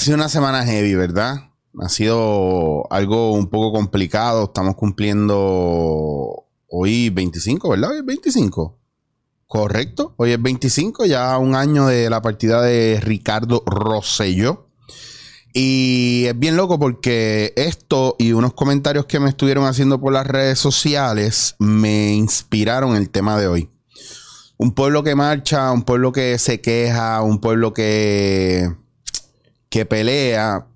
sido una semana heavy, ¿verdad? Ha sido algo un poco complicado. Estamos cumpliendo hoy 25, ¿verdad? Hoy es 25. Correcto. Hoy es 25, ya un año de la partida de Ricardo Rosselló. Y es bien loco porque esto y unos comentarios que me estuvieron haciendo por las redes sociales me inspiraron el tema de hoy. Un pueblo que marcha, un pueblo que se queja, un pueblo que, que pelea,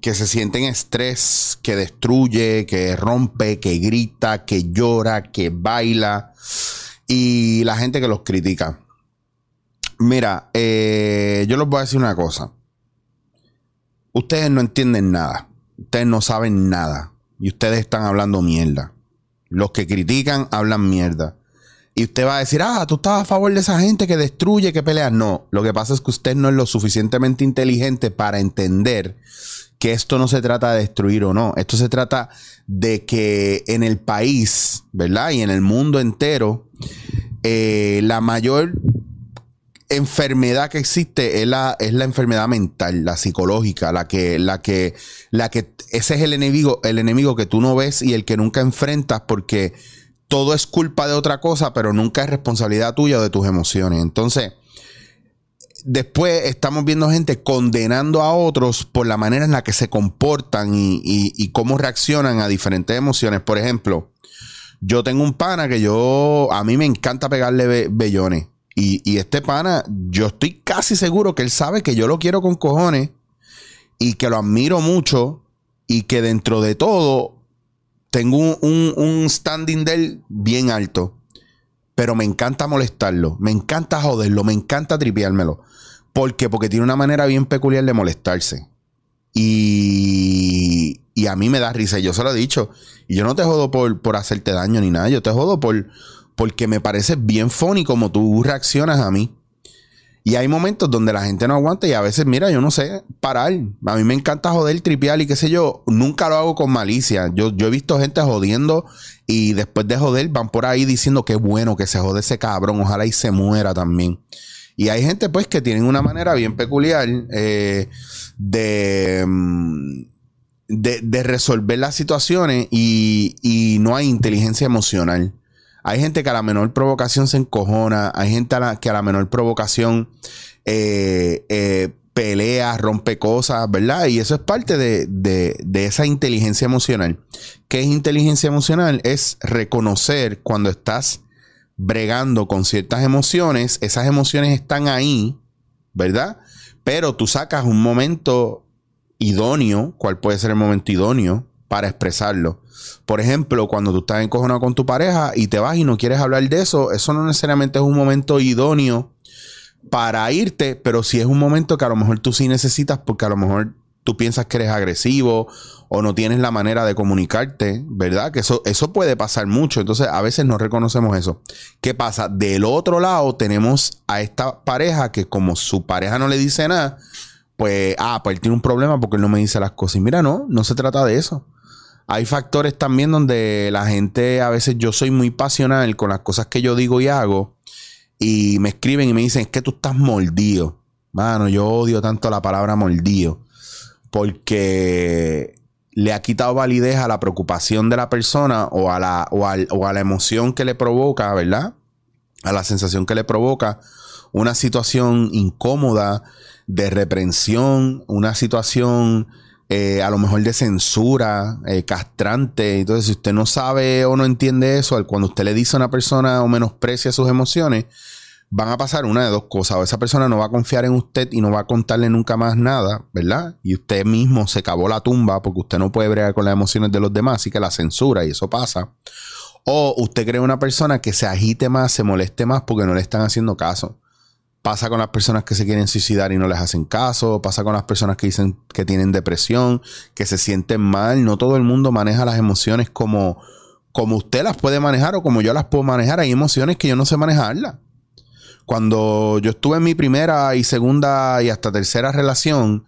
que se siente en estrés, que destruye, que rompe, que grita, que llora, que baila y la gente que los critica. Mira, eh, yo les voy a decir una cosa. Ustedes no entienden nada. Ustedes no saben nada. Y ustedes están hablando mierda. Los que critican hablan mierda. Y usted va a decir, ah, tú estás a favor de esa gente que destruye, que pelea. No, lo que pasa es que usted no es lo suficientemente inteligente para entender que esto no se trata de destruir o no. Esto se trata de que en el país, ¿verdad? Y en el mundo entero, eh, la mayor enfermedad que existe es la, es la enfermedad mental, la psicológica, la que, la que, la que, ese es el enemigo, el enemigo que tú no ves y el que nunca enfrentas porque todo es culpa de otra cosa, pero nunca es responsabilidad tuya o de tus emociones. Entonces, después estamos viendo gente condenando a otros por la manera en la que se comportan y, cómo reaccionan a diferentes emociones. Por ejemplo, yo tengo un pana que yo, a mí me encanta pegarle bellones. Y, y, este pana, yo estoy casi seguro que él sabe que yo lo quiero con cojones y que lo admiro mucho y que dentro de todo tengo un, un, standing de él bien alto. Pero me encanta molestarlo, me encanta joderlo, me encanta tripeármelo. ¿Por qué? Porque tiene una manera bien peculiar de molestarse. Y, y a mí me da risa, yo se lo he dicho. Y yo no te jodo por, por hacerte daño ni nada, yo te jodo por, porque me parece bien funny como tú reaccionas a mí. Y hay momentos donde la gente no aguanta y a veces, mira, yo no sé parar. A mí me encanta joder, tripear y qué sé yo. Nunca lo hago con malicia. Yo, yo he visto gente jodiendo y después de joder van por ahí diciendo que bueno que se jode ese cabrón. Ojalá y se muera también. Y hay gente pues que tienen una manera bien peculiar eh, de, mm, de, de, resolver las situaciones y, y no hay inteligencia emocional. Hay gente que a la menor provocación se encojona, hay gente que a la menor provocación eh, eh, pelea, rompe cosas, ¿verdad? Y eso es parte de, de, esa inteligencia emocional. ¿Qué es inteligencia emocional? Es reconocer cuando estás bregando con ciertas emociones, esas emociones están ahí, ¿verdad? Pero tú sacas un momento idóneo, ¿cuál puede ser el momento idóneo? Para expresarlo. Por ejemplo, cuando tú estás encojonado con tu pareja y te vas y no quieres hablar de eso, eso no necesariamente es un momento idóneo para irte, pero sí es un momento que a lo mejor tú sí necesitas porque a lo mejor tú piensas que eres agresivo o no tienes la manera de comunicarte, ¿verdad? Que eso, eso puede pasar mucho. Entonces, a veces no reconocemos eso. ¿Qué pasa? Del otro lado tenemos a esta pareja que como su pareja no le dice nada, pues, ah, pues él tiene un problema porque él no me dice las cosas. Y mira, no, no se trata de eso. Hay factores también donde la gente, a veces yo soy muy pasional con las cosas que yo digo y hago, y me escriben y me dicen, es que tú estás mordido. Mano, yo odio tanto la palabra mordido, porque le ha quitado validez a la preocupación de la persona o a la, o, o a la emoción que le provoca, ¿verdad? A la sensación que le provoca una situación incómoda de reprensión, una situación eh, a lo mejor de censura, eh, castrante. Entonces, si usted no sabe o no entiende eso, cuando usted le dice a una persona o menosprecia sus emociones, van a pasar una de dos cosas. O esa persona no va a confiar en usted y no va a contarle nunca más nada, ¿verdad? Y usted mismo se cavó la tumba porque usted no puede bregar con las emociones de los demás, así que la censura y eso pasa. O usted cree una persona que se agite más, se moleste más porque no le están haciendo caso. Pasa con las personas que se quieren suicidar y no les hacen caso. Pasa con las personas que dicen que tienen depresión, que se sienten mal. No todo el mundo maneja las emociones como, como usted las puede manejar o como yo las puedo manejar. Hay emociones que yo no sé manejarlas. Cuando yo estuve en mi primera y segunda y hasta tercera relación,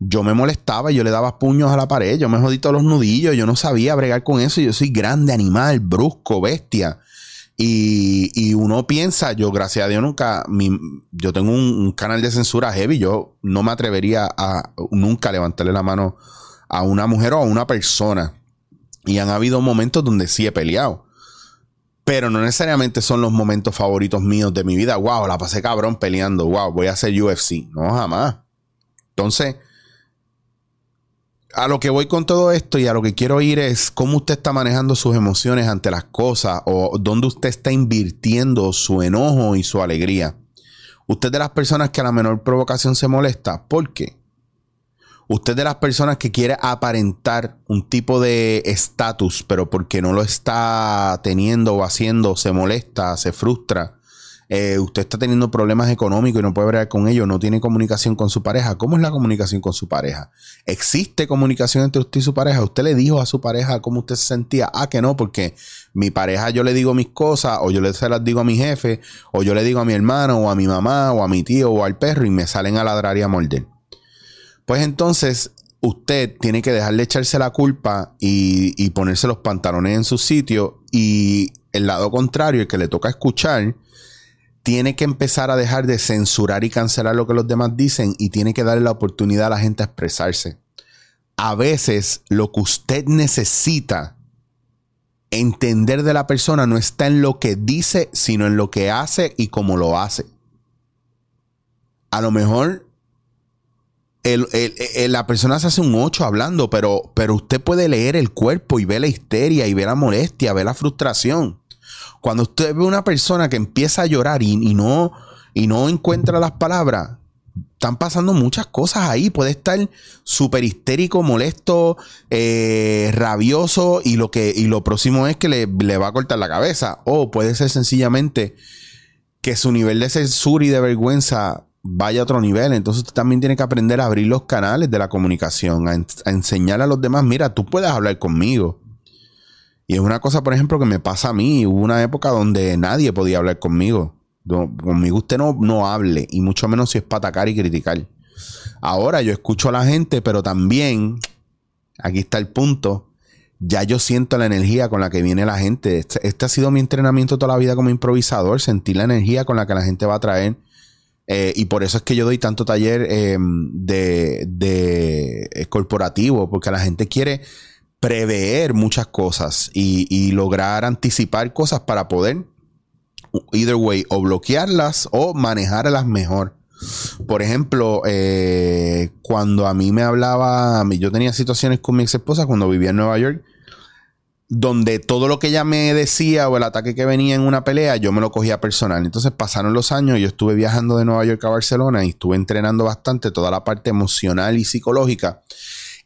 yo me molestaba, yo le daba puños a la pared, yo me jodí todos los nudillos, yo no sabía bregar con eso. Yo soy grande, animal, brusco, bestia. Y, uno piensa, yo gracias a Dios nunca, yo tengo un, canal de censura heavy, yo no me atrevería a nunca levantarle la mano a una mujer o a una persona. Y han habido momentos donde sí he peleado. Pero no necesariamente son los momentos favoritos míos de mi vida. Wow, la pasé cabrón peleando. Wow, voy a hacer UFC. No, jamás. Entonces, a lo que voy con todo esto y a lo que quiero ir es cómo usted está manejando sus emociones ante las cosas o dónde usted está invirtiendo su enojo y su alegría. Usted de las personas que a la menor provocación se molesta. ¿Por qué? Usted de las personas que quiere aparentar un tipo de estatus, pero porque no lo está teniendo o haciendo, se molesta, se frustra eh, usted está teniendo problemas económicos y no puede hablar con ellos, no tiene comunicación con su pareja. ¿Cómo es la comunicación con su pareja? ¿Existe comunicación entre usted y su pareja? ¿Usted le dijo a su pareja cómo usted se sentía? Ah, que no, porque mi pareja yo le digo mis cosas, o yo le se las digo a mi jefe, o yo le digo a mi hermano, o a mi mamá, o a mi tío, o al perro, y me salen a ladrar y a morder. Pues entonces, usted tiene que dejar de echarse la culpa y, y ponerse los pantalones en su sitio, y el lado contrario, el que le toca escuchar, tiene que empezar a dejar de censurar y cancelar lo que los demás dicen y tiene que darle la oportunidad a la gente a expresarse. A veces lo que usted necesita entender de la persona no está en lo que dice, sino en lo que hace y cómo lo hace. A lo mejor la persona se hace un 8 hablando, pero, pero usted puede leer el cuerpo y ver la histeria y ver la molestia, ver la frustración. Cuando usted ve una persona que empieza a llorar y, no, y no encuentra las palabras, están pasando muchas cosas ahí. Puede estar súper histérico, molesto, eh, rabioso y lo, que, y lo próximo es que le, le, va a cortar la cabeza. O puede ser sencillamente que su nivel de censura y de vergüenza vaya a otro nivel. Entonces usted también tiene que aprender a abrir los canales de la comunicación, a, a enseñar a los demás, mira, tú puedes hablar conmigo. Y es una cosa, por ejemplo, que me pasa a mí. Hubo una época donde nadie podía hablar conmigo. conmigo usted no, no hable, y mucho menos si es para atacar y criticar. Ahora yo escucho a la gente, pero también, aquí está el punto, ya yo siento la energía con la que viene la gente. Este, este ha sido mi entrenamiento toda la vida como improvisador, sentir la energía con la que la gente va a traer. Eh, y por eso es que yo doy tanto taller em, de, de eh, corporativo, porque la gente quiere prever muchas cosas y, lograr anticipar cosas para poder, either way, o bloquearlas o manejarlas mejor. Por ejemplo, eh, cuando a mí me hablaba, yo tenía situaciones con mi ex esposa cuando vivía en Nueva York, donde todo lo que ella me decía o el ataque que venía en una pelea, yo me lo cogía personal. Entonces pasaron los años, yo estuve viajando de Nueva York a Barcelona y estuve entrenando bastante toda la parte emocional y psicológica.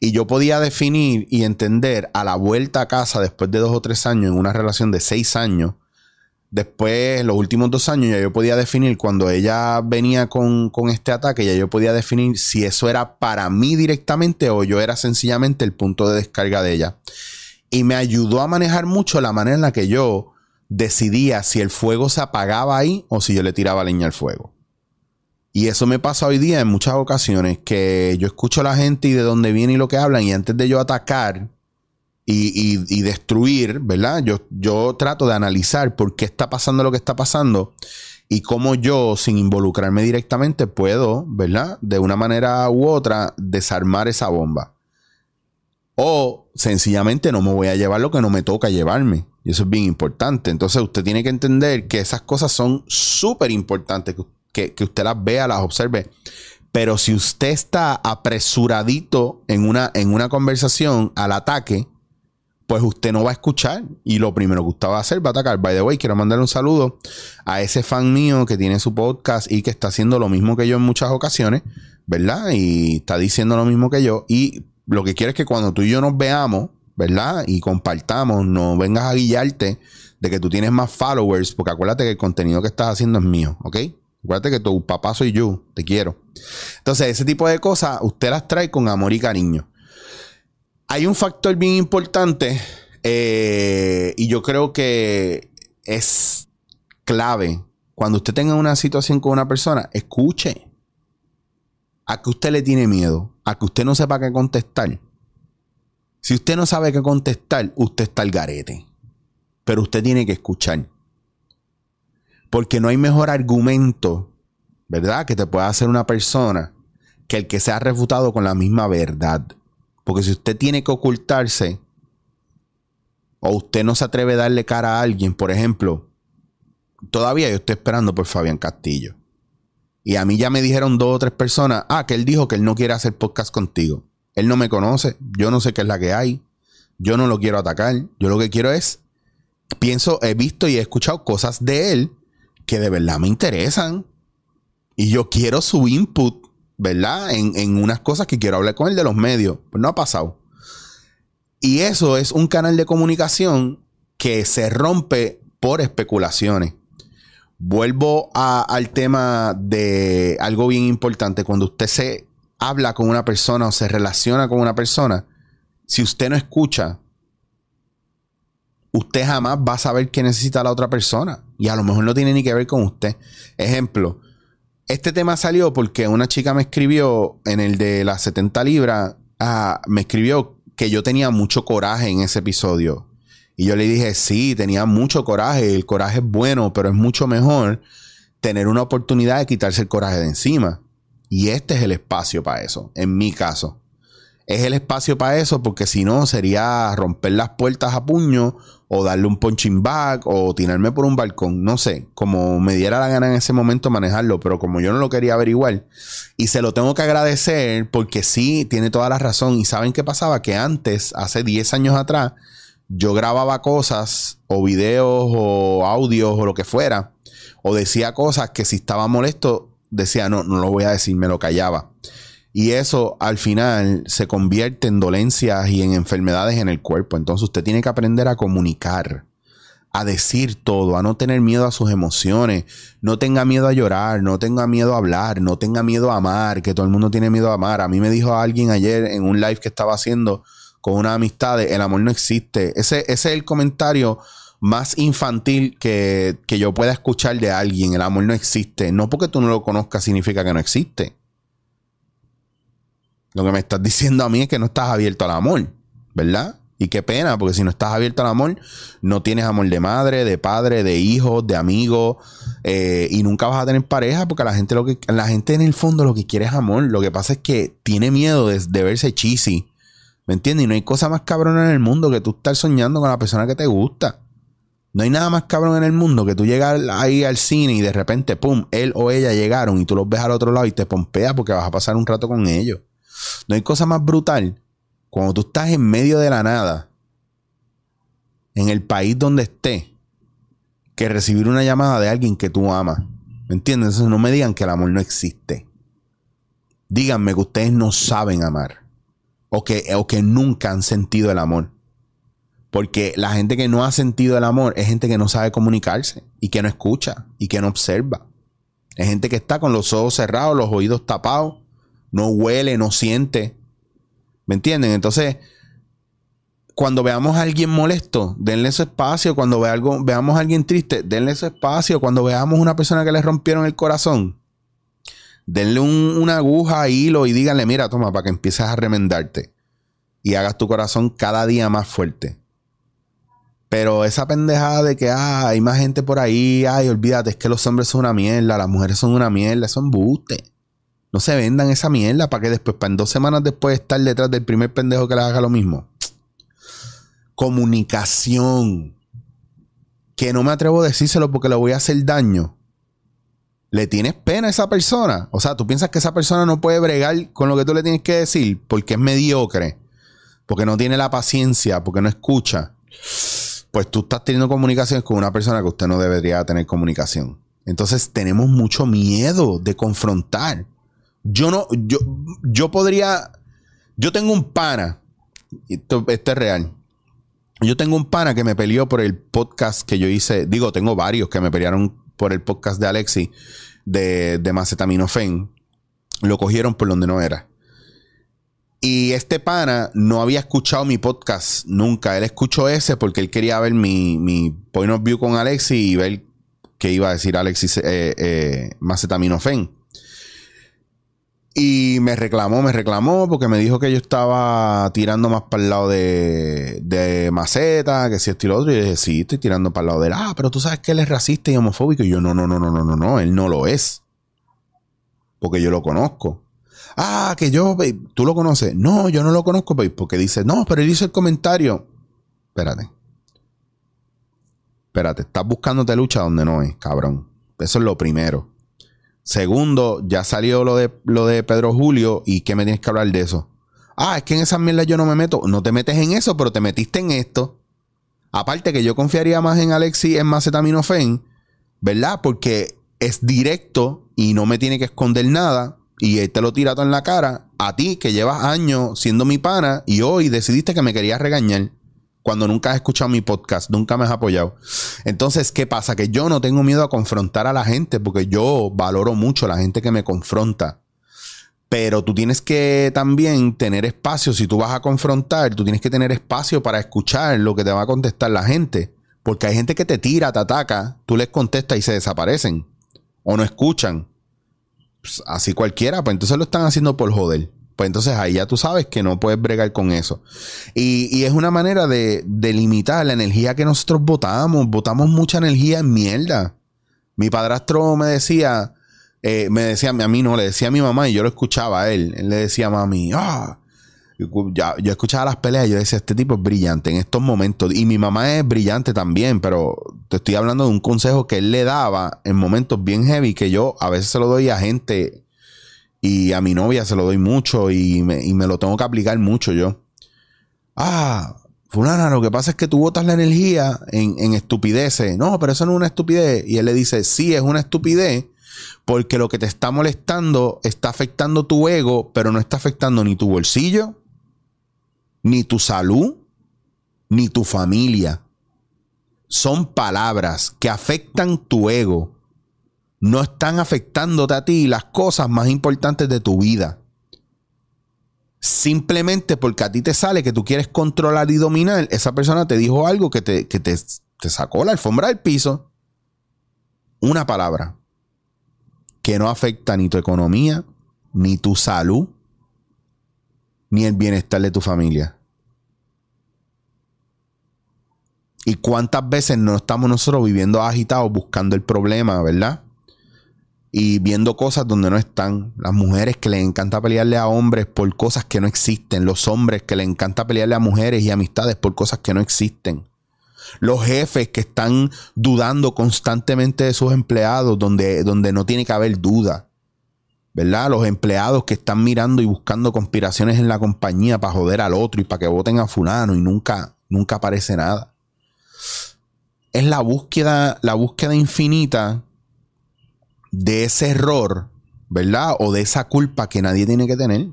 Y yo podía definir y entender a la vuelta a casa después de dos o tres años en una relación de seis años. Después, los últimos dos años, ya yo podía definir cuando ella venía con, con este ataque, ya yo podía definir si eso era para mí directamente o yo era sencillamente el punto de descarga de ella. Y me ayudó a manejar mucho la manera en la que yo decidía si el fuego se apagaba ahí o si yo le tiraba leña al fuego. Y eso me pasa hoy día en muchas ocasiones, que yo escucho a la gente y de dónde viene y lo que hablan, y antes de yo atacar y, destruir, ¿verdad? Yo, yo trato de analizar por qué está pasando lo que está pasando y cómo yo, sin involucrarme directamente, puedo, ¿verdad? De una manera u otra, desarmar esa bomba. O sencillamente no me voy a llevar lo que no me toca llevarme. Y eso es bien importante. Entonces usted tiene que entender que esas cosas son súper importantes. Que que, usted las vea, las observe. Pero si usted está apresuradito en una, en una conversación al ataque, pues usted no va a escuchar. Y lo primero que usted va a hacer va a atacar. By the way, quiero mandarle un saludo a ese fan mío que tiene su podcast y que está haciendo lo mismo que yo en muchas ocasiones, ¿verdad? Y está diciendo lo mismo que yo. Y lo que quiero es que cuando tú y yo nos veamos, ¿verdad? Y compartamos, no vengas a guillarte de que tú tienes más followers, porque acuérdate que el contenido que estás haciendo es mío, ¿ok? Acuérdate que tu papá soy yo, te quiero. Entonces, ese tipo de cosas usted las trae con amor y cariño. Hay un factor bien importante eh, y yo creo que es clave. Cuando usted tenga una situación con una persona, escuche. A que usted le tiene miedo, a que usted no sepa qué contestar. Si usted no sabe qué contestar, usted está al garete. Pero usted tiene que escuchar. Porque no hay mejor argumento, ¿verdad? Que te pueda hacer una persona que el que sea refutado con la misma verdad. Porque si usted tiene que ocultarse, o usted no se atreve a darle cara a alguien, por ejemplo, todavía yo estoy esperando por Fabián Castillo. Y a mí ya me dijeron dos o tres personas, ah, que él dijo que él no quiere hacer podcast contigo. Él no me conoce, yo no sé qué es la que hay, yo no lo quiero atacar, yo lo que quiero es, pienso, he visto y he escuchado cosas de él que de verdad me interesan. Y yo quiero su input, ¿verdad? En, en unas cosas que quiero hablar con él de los medios. Pues no ha pasado. Y eso es un canal de comunicación que se rompe por especulaciones. Vuelvo al tema de algo bien importante. Cuando usted se habla con una persona o se relaciona con una persona, si usted no escucha, usted jamás va a saber qué necesita la otra persona. Y a lo mejor no tiene ni que ver con usted. Ejemplo, este tema salió porque una chica me escribió en el de las 70 libras, ah, me escribió que yo tenía mucho coraje en ese episodio. Y yo le dije, sí, tenía mucho coraje, el coraje es bueno, pero es mucho mejor tener una oportunidad de quitarse el coraje de encima. Y este es el espacio para eso, en mi caso. Es el espacio para eso porque si no sería romper las puertas a puño o darle un punching bag o tirarme por un balcón, no sé, como me diera la gana en ese momento manejarlo, pero como yo no lo quería averiguar y se lo tengo que agradecer porque sí, tiene toda la razón y saben qué pasaba, que antes, hace 10 años atrás, yo grababa cosas o videos o audios o lo que fuera, o decía cosas que si estaba molesto, decía, no, no lo voy a decir, me lo callaba. Y eso al final se convierte en dolencias y en enfermedades en el cuerpo. Entonces usted tiene que aprender a comunicar, a decir todo, a no tener miedo a sus emociones. No tenga miedo a llorar, no tenga miedo a hablar, no tenga miedo a amar, que todo el mundo tiene miedo a amar. A mí me dijo alguien ayer en un live que estaba haciendo con una amistad, el amor no existe. Ese, ese es el comentario más infantil que, que yo pueda escuchar de alguien. El amor no existe. No porque tú no lo conozcas significa que no existe. Lo que me estás diciendo a mí es que no estás abierto al amor, ¿verdad? Y qué pena, porque si no estás abierto al amor, no tienes amor de madre, de padre, de hijo, de amigo, eh, y nunca vas a tener pareja, porque la gente, lo que, la gente en el fondo lo que quiere es amor. Lo que pasa es que tiene miedo de, de verse cheesy, ¿me entiendes? Y no hay cosa más cabrona en el mundo que tú estar soñando con la persona que te gusta. No hay nada más cabrón en el mundo que tú llegas ahí al cine y de repente, pum, él o ella llegaron y tú los ves al otro lado y te pompeas porque vas a pasar un rato con ellos. No hay cosa más brutal cuando tú estás en medio de la nada, en el país donde estés, que recibir una llamada de alguien que tú amas. ¿Me entiendes? No me digan que el amor no existe. Díganme que ustedes no saben amar. O que, o que nunca han sentido el amor. Porque la gente que no ha sentido el amor es gente que no sabe comunicarse y que no escucha y que no observa. Es gente que está con los ojos cerrados, los oídos tapados no huele, no siente. ¿Me entienden? Entonces, cuando veamos a alguien molesto, denle su espacio. Cuando ve algo, veamos a alguien triste, denle su espacio. Cuando veamos una persona que le rompieron el corazón, denle una aguja, hilo y díganle, mira, toma, para que empieces a remendarte y hagas tu corazón cada día más fuerte. Pero esa pendejada de que ah, hay más gente por ahí, ay, olvídate, es que los hombres son una mierda, las mujeres son una mierda, son buste. No se vendan esa mierda para que después, para en dos semanas después, estar detrás del primer pendejo que le haga lo mismo. Comunicación. Que no me atrevo a decírselo porque le voy a hacer daño. ¿Le tienes pena a esa persona? O sea, tú piensas que esa persona no puede bregar con lo que tú le tienes que decir porque es mediocre, porque no tiene la paciencia, porque no escucha. Pues tú estás teniendo comunicaciones con una persona que usted no debería tener comunicación. Entonces tenemos mucho miedo de confrontar. Yo no, yo, yo podría, yo tengo un pana, esto, es real. Yo tengo un pana que me peleó por el podcast que yo hice. Digo, tengo varios que me pelearon por el podcast de Alexi de, de Macetaminofen. Lo cogieron por donde no era. Y este pana no había escuchado mi podcast nunca. Él escuchó ese porque él quería ver mi, mi point of view con Alexi y ver qué iba a decir Alexi eh, eh, Macetaminofen. Y me reclamó, me reclamó porque me dijo que yo estaba tirando más para el lado de, de maceta, que si esto y lo otro. Y yo dije, sí, estoy tirando para el lado de él. Ah, pero tú sabes que él es racista y homofóbico. Y yo, no, no, no, no, no, no, no, él no lo es. Porque yo lo conozco. Ah, que yo, tú lo conoces. No, yo no lo conozco, porque dice, no, pero él hizo el comentario. Espérate. Espérate, estás buscándote lucha donde no es, cabrón. Eso es lo primero. Segundo, ya salió lo de, lo de Pedro Julio y ¿qué me tienes que hablar de eso? Ah, es que en esas mierdas yo no me meto. No te metes en eso, pero te metiste en esto. Aparte que yo confiaría más en Alexi en Macetaminofen, ¿verdad? Porque es directo y no me tiene que esconder nada. Y él te lo tira todo en la cara. A ti, que llevas años siendo mi pana y hoy decidiste que me querías regañar cuando nunca has escuchado mi podcast, nunca me has apoyado. Entonces, ¿qué pasa? Que yo no tengo miedo a confrontar a la gente porque yo valoro mucho a la gente que me confronta. Pero tú tienes que también tener espacio, si tú vas a confrontar, tú tienes que tener espacio para escuchar lo que te va a contestar la gente. Porque hay gente que te tira, te ataca, tú les contestas y se desaparecen. O no escuchan. Pues, así cualquiera, pues entonces lo están haciendo por joder. Pues entonces ahí ya tú sabes que no puedes bregar con eso. Y, es una manera de, limitar la energía que nosotros votamos. Votamos mucha energía en mierda. Mi padrastro me decía, eh, me decía a mí no, le decía a mi mamá y yo lo escuchaba a él. Él le decía a mami, ah, ya, yo escuchaba las peleas y yo decía, este tipo es brillante en estos momentos. Y mi mamá es brillante también, pero te estoy hablando de un consejo que él le daba en momentos bien heavy que yo a veces se lo doy a gente y a mi novia se lo doy mucho y me, lo tengo que aplicar mucho yo. Ah, fulana, lo que pasa es que tú botas la energía en, en estupideces. No, pero eso no es una estupidez. Y él le dice, sí, es una estupidez porque lo que te está molestando está afectando tu ego, pero no está afectando ni tu bolsillo, ni tu salud, ni tu familia. Son palabras que afectan tu ego no están afectándote a ti las cosas más importantes de tu vida. Simplemente porque a ti te sale que tú quieres controlar y dominar, esa persona te dijo algo que te, te, te sacó la alfombra del piso. Una palabra que no afecta ni tu economía, ni tu salud, ni el bienestar de tu familia. ¿Y cuántas veces no estamos nosotros viviendo agitados buscando el problema, verdad? Y viendo cosas donde no están. Las mujeres que les encanta pelearle a hombres por cosas que no existen. Los hombres que les encanta pelearle a mujeres y amistades por cosas que no existen. Los jefes que están dudando constantemente de sus empleados donde, donde no tiene que haber duda. ¿Verdad? Los empleados que están mirando y buscando conspiraciones en la compañía para joder al otro y para que voten a fulano y nunca, nunca aparece nada. Es la búsqueda, la búsqueda infinita de ese error, ¿verdad? O de esa culpa que nadie tiene que tener.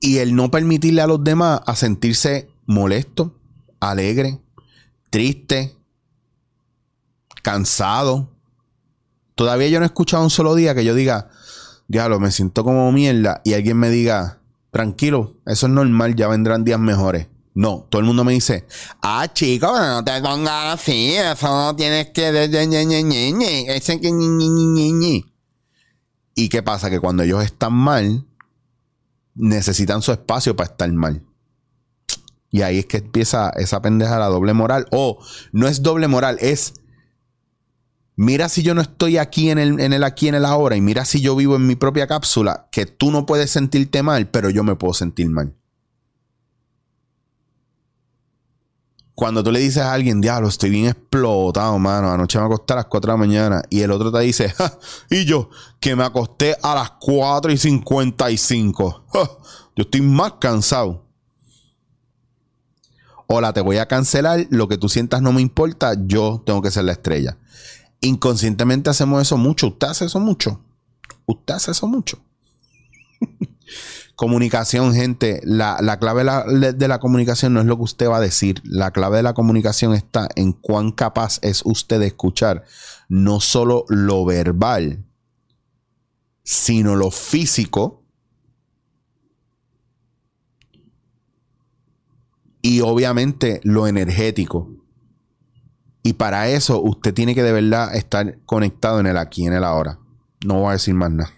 Y el no permitirle a los demás a sentirse molesto, alegre, triste, cansado. Todavía yo no he escuchado un solo día que yo diga, diablo, me siento como mierda y alguien me diga, tranquilo, eso es normal, ya vendrán días mejores. No, todo el mundo me dice, ah, chico, no te pongas así, eso no tienes que... Ese que... ¿Y qué pasa? Que cuando ellos están mal, necesitan su espacio para estar mal. Y ahí es que empieza esa pendeja la doble moral. O no es doble moral, es mira si yo no estoy aquí en el, en el aquí, en el ahora, y mira si yo vivo en mi propia cápsula, que tú no puedes sentirte mal, pero yo me puedo sentir mal. Cuando tú le dices a alguien, diablo, estoy bien explotado, mano, anoche me acosté a las 4 de la mañana, y el otro te dice, y yo, que me acosté a las 4 y 55, yo estoy más cansado. Hola, te voy a cancelar, lo que tú sientas no me importa, yo tengo que ser la estrella. Inconscientemente hacemos eso mucho, usted hace eso mucho, usted hace eso mucho. Comunicación, gente. La, clave de la, comunicación no es lo que usted va a decir. La clave de la comunicación está en cuán capaz es usted de escuchar no solo lo verbal, sino lo físico. Y obviamente lo energético. Y para eso usted tiene que de verdad estar conectado en el aquí, en el ahora. No voy a decir más nada.